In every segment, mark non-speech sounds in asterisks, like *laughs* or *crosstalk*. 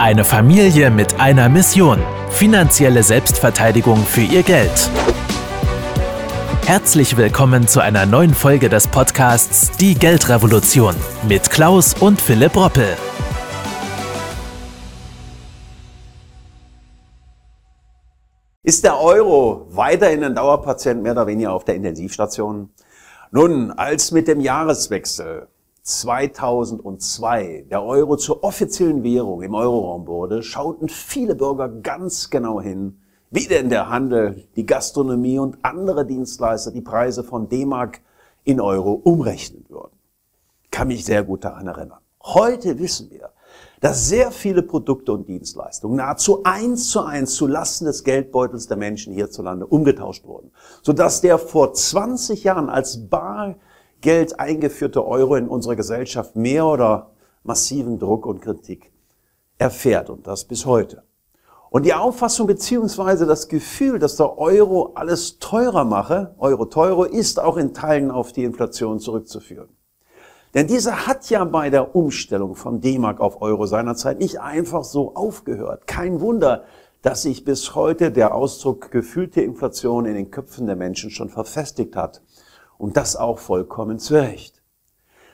Eine Familie mit einer Mission. Finanzielle Selbstverteidigung für ihr Geld. Herzlich willkommen zu einer neuen Folge des Podcasts Die Geldrevolution mit Klaus und Philipp Roppel. Ist der Euro weiterhin ein Dauerpatient mehr oder weniger auf der Intensivstation? Nun, als mit dem Jahreswechsel 2002 der Euro zur offiziellen Währung im Euroraum wurde, schauten viele Bürger ganz genau hin, wie denn der Handel, die Gastronomie und andere Dienstleister die Preise von D-Mark in Euro umrechnen würden. Kann mich sehr gut daran erinnern. Heute wissen wir, dass sehr viele Produkte und Dienstleistungen nahezu eins zu eins zu Lasten des Geldbeutels der Menschen hierzulande umgetauscht wurden, sodass der vor 20 Jahren als bar Geld eingeführte Euro in unserer Gesellschaft mehr oder massiven Druck und Kritik erfährt und das bis heute. Und die Auffassung beziehungsweise das Gefühl, dass der Euro alles teurer mache, Euro teuro, ist auch in Teilen auf die Inflation zurückzuführen. Denn diese hat ja bei der Umstellung von D-Mark auf Euro seinerzeit nicht einfach so aufgehört. Kein Wunder, dass sich bis heute der Ausdruck gefühlte Inflation in den Köpfen der Menschen schon verfestigt hat. Und das auch vollkommen zu Recht.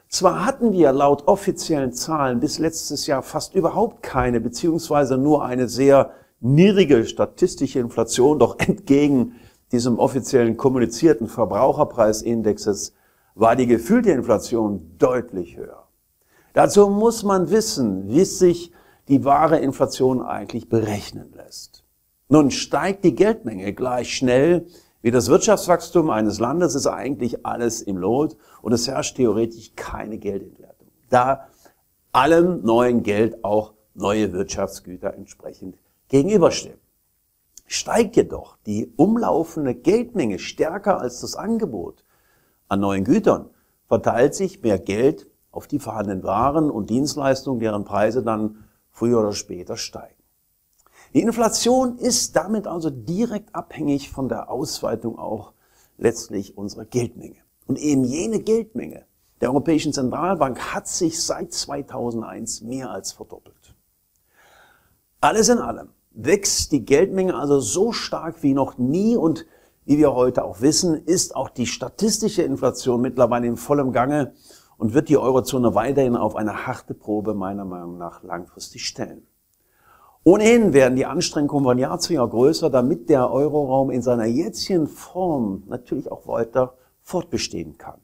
Zwar hatten wir laut offiziellen Zahlen bis letztes Jahr fast überhaupt keine, beziehungsweise nur eine sehr niedrige statistische Inflation, doch entgegen diesem offiziellen kommunizierten Verbraucherpreisindexes war die gefühlte Inflation deutlich höher. Dazu muss man wissen, wie sich die wahre Inflation eigentlich berechnen lässt. Nun steigt die Geldmenge gleich schnell wie das Wirtschaftswachstum eines Landes ist eigentlich alles im Lot und es herrscht theoretisch keine Geldentwertung, da allem neuen Geld auch neue Wirtschaftsgüter entsprechend gegenüberstehen. Steigt jedoch die umlaufende Geldmenge stärker als das Angebot an neuen Gütern, verteilt sich mehr Geld auf die vorhandenen Waren und Dienstleistungen, deren Preise dann früher oder später steigen. Die Inflation ist damit also direkt abhängig von der Ausweitung auch letztlich unserer Geldmenge. Und eben jene Geldmenge der Europäischen Zentralbank hat sich seit 2001 mehr als verdoppelt. Alles in allem wächst die Geldmenge also so stark wie noch nie und wie wir heute auch wissen, ist auch die statistische Inflation mittlerweile in vollem Gange und wird die Eurozone weiterhin auf eine harte Probe meiner Meinung nach langfristig stellen. Ohnehin werden die Anstrengungen von Jahr zu Jahr größer, damit der Euroraum in seiner jetzigen Form natürlich auch weiter fortbestehen kann.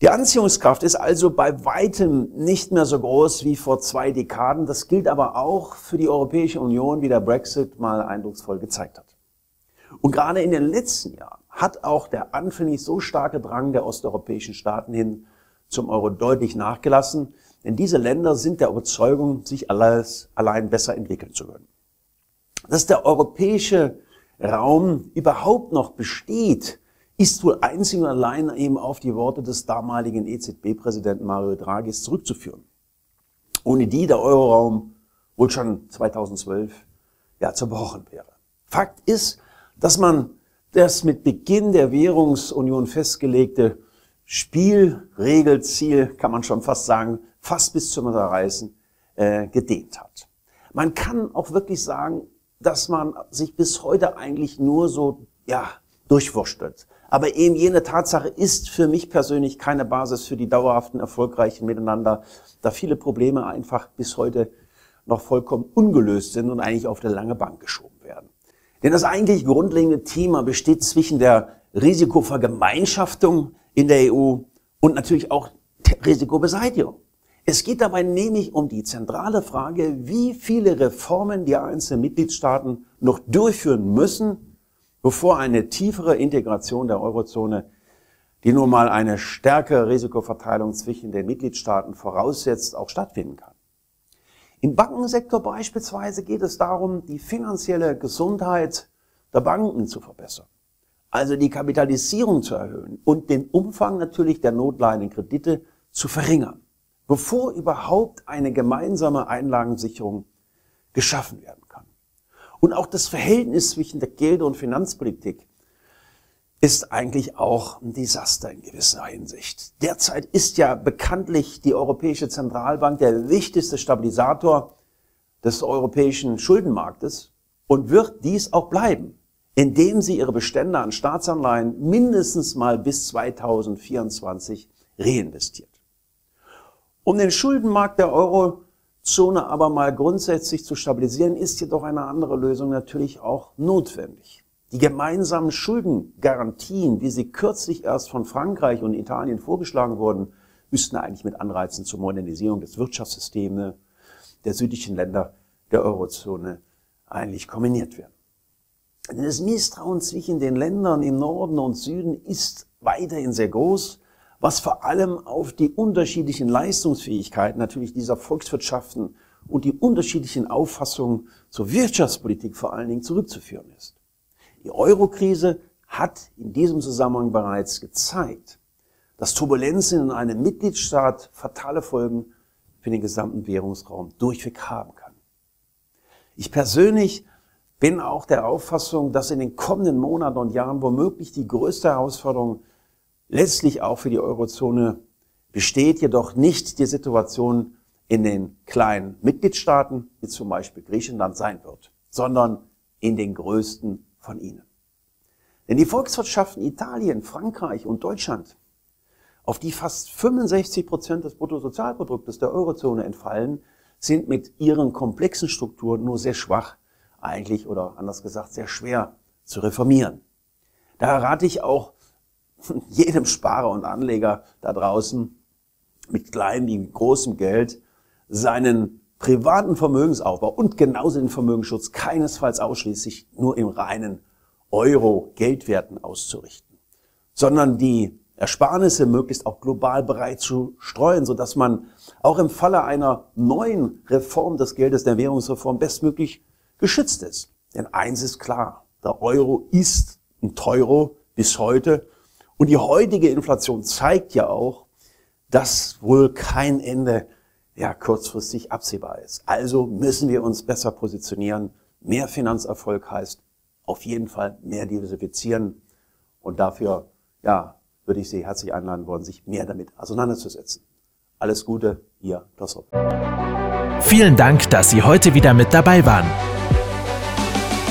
Die Anziehungskraft ist also bei weitem nicht mehr so groß wie vor zwei Dekaden. Das gilt aber auch für die Europäische Union, wie der Brexit mal eindrucksvoll gezeigt hat. Und gerade in den letzten Jahren hat auch der anfänglich so starke Drang der osteuropäischen Staaten hin zum Euro deutlich nachgelassen. Denn diese Länder sind der Überzeugung, sich alles allein besser entwickeln zu können. Dass der europäische Raum überhaupt noch besteht, ist wohl einzig und allein eben auf die Worte des damaligen EZB-Präsidenten Mario Draghi zurückzuführen. Ohne die der Euroraum wohl schon 2012 ja zerbrochen wäre. Fakt ist, dass man das mit Beginn der Währungsunion festgelegte Spielregelziel, kann man schon fast sagen, fast bis zum Zerreißen äh, gedehnt hat. Man kann auch wirklich sagen, dass man sich bis heute eigentlich nur so ja durchwurschtelt. Aber eben jene Tatsache ist für mich persönlich keine Basis für die dauerhaften, erfolgreichen Miteinander, da viele Probleme einfach bis heute noch vollkommen ungelöst sind und eigentlich auf der lange Bank geschoben werden. Denn das eigentlich grundlegende Thema besteht zwischen der Risikovergemeinschaftung in der EU und natürlich auch Risikobeseitigung. Es geht dabei nämlich um die zentrale Frage, wie viele Reformen die einzelnen Mitgliedstaaten noch durchführen müssen, bevor eine tiefere Integration der Eurozone, die nun mal eine stärkere Risikoverteilung zwischen den Mitgliedstaaten voraussetzt, auch stattfinden kann. Im Bankensektor beispielsweise geht es darum, die finanzielle Gesundheit der Banken zu verbessern. Also die Kapitalisierung zu erhöhen und den Umfang natürlich der notleidenden Kredite zu verringern bevor überhaupt eine gemeinsame Einlagensicherung geschaffen werden kann. Und auch das Verhältnis zwischen der Geld- und Finanzpolitik ist eigentlich auch ein Desaster in gewisser Hinsicht. Derzeit ist ja bekanntlich die Europäische Zentralbank der wichtigste Stabilisator des europäischen Schuldenmarktes und wird dies auch bleiben, indem sie ihre Bestände an Staatsanleihen mindestens mal bis 2024 reinvestiert. Um den Schuldenmarkt der Eurozone aber mal grundsätzlich zu stabilisieren, ist jedoch eine andere Lösung natürlich auch notwendig. Die gemeinsamen Schuldengarantien, wie sie kürzlich erst von Frankreich und Italien vorgeschlagen wurden, müssten eigentlich mit Anreizen zur Modernisierung des Wirtschaftssystems der südlichen Länder der Eurozone eigentlich kombiniert werden. Das Misstrauen zwischen den Ländern im Norden und Süden ist weiterhin sehr groß, was vor allem auf die unterschiedlichen Leistungsfähigkeiten natürlich dieser Volkswirtschaften und die unterschiedlichen Auffassungen zur Wirtschaftspolitik vor allen Dingen zurückzuführen ist. Die Eurokrise hat in diesem Zusammenhang bereits gezeigt, dass Turbulenzen in einem Mitgliedstaat fatale Folgen für den gesamten Währungsraum durchweg haben kann. Ich persönlich bin auch der Auffassung, dass in den kommenden Monaten und Jahren womöglich die größte Herausforderung letztlich auch für die Eurozone besteht, jedoch nicht die Situation in den kleinen Mitgliedstaaten, wie zum Beispiel Griechenland sein wird, sondern in den größten von ihnen. Denn die Volkswirtschaften Italien, Frankreich und Deutschland auf die fast 65 Prozent des Bruttosozialproduktes der Eurozone entfallen, sind mit ihren komplexen Strukturen nur sehr schwach eigentlich oder anders gesagt sehr schwer zu reformieren. Da rate ich auch *laughs* jedem Sparer und Anleger da draußen mit kleinem wie großem Geld seinen privaten Vermögensaufbau und genauso den Vermögensschutz keinesfalls ausschließlich nur im reinen Euro-Geldwerten auszurichten, sondern die Ersparnisse möglichst auch global bereit zu streuen, so dass man auch im Falle einer neuen Reform des Geldes, der Währungsreform, bestmöglich geschützt ist. Denn eins ist klar, der Euro ist ein Teuro bis heute und die heutige Inflation zeigt ja auch, dass wohl kein Ende ja kurzfristig absehbar ist. Also müssen wir uns besser positionieren. Mehr Finanzerfolg heißt auf jeden Fall mehr diversifizieren und dafür ja würde ich Sie herzlich einladen wollen, sich mehr damit auseinanderzusetzen. Alles Gute, Ihr Dossop. Vielen Dank, dass Sie heute wieder mit dabei waren.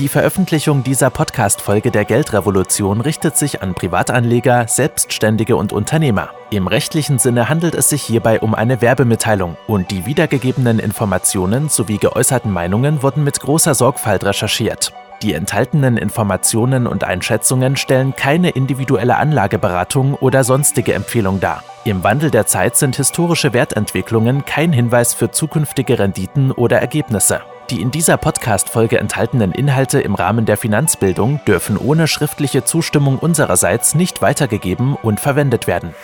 Die Veröffentlichung dieser Podcast-Folge der Geldrevolution richtet sich an Privatanleger, Selbstständige und Unternehmer. Im rechtlichen Sinne handelt es sich hierbei um eine Werbemitteilung und die wiedergegebenen Informationen sowie geäußerten Meinungen wurden mit großer Sorgfalt recherchiert. Die enthaltenen Informationen und Einschätzungen stellen keine individuelle Anlageberatung oder sonstige Empfehlung dar. Im Wandel der Zeit sind historische Wertentwicklungen kein Hinweis für zukünftige Renditen oder Ergebnisse. Die in dieser Podcast-Folge enthaltenen Inhalte im Rahmen der Finanzbildung dürfen ohne schriftliche Zustimmung unsererseits nicht weitergegeben und verwendet werden.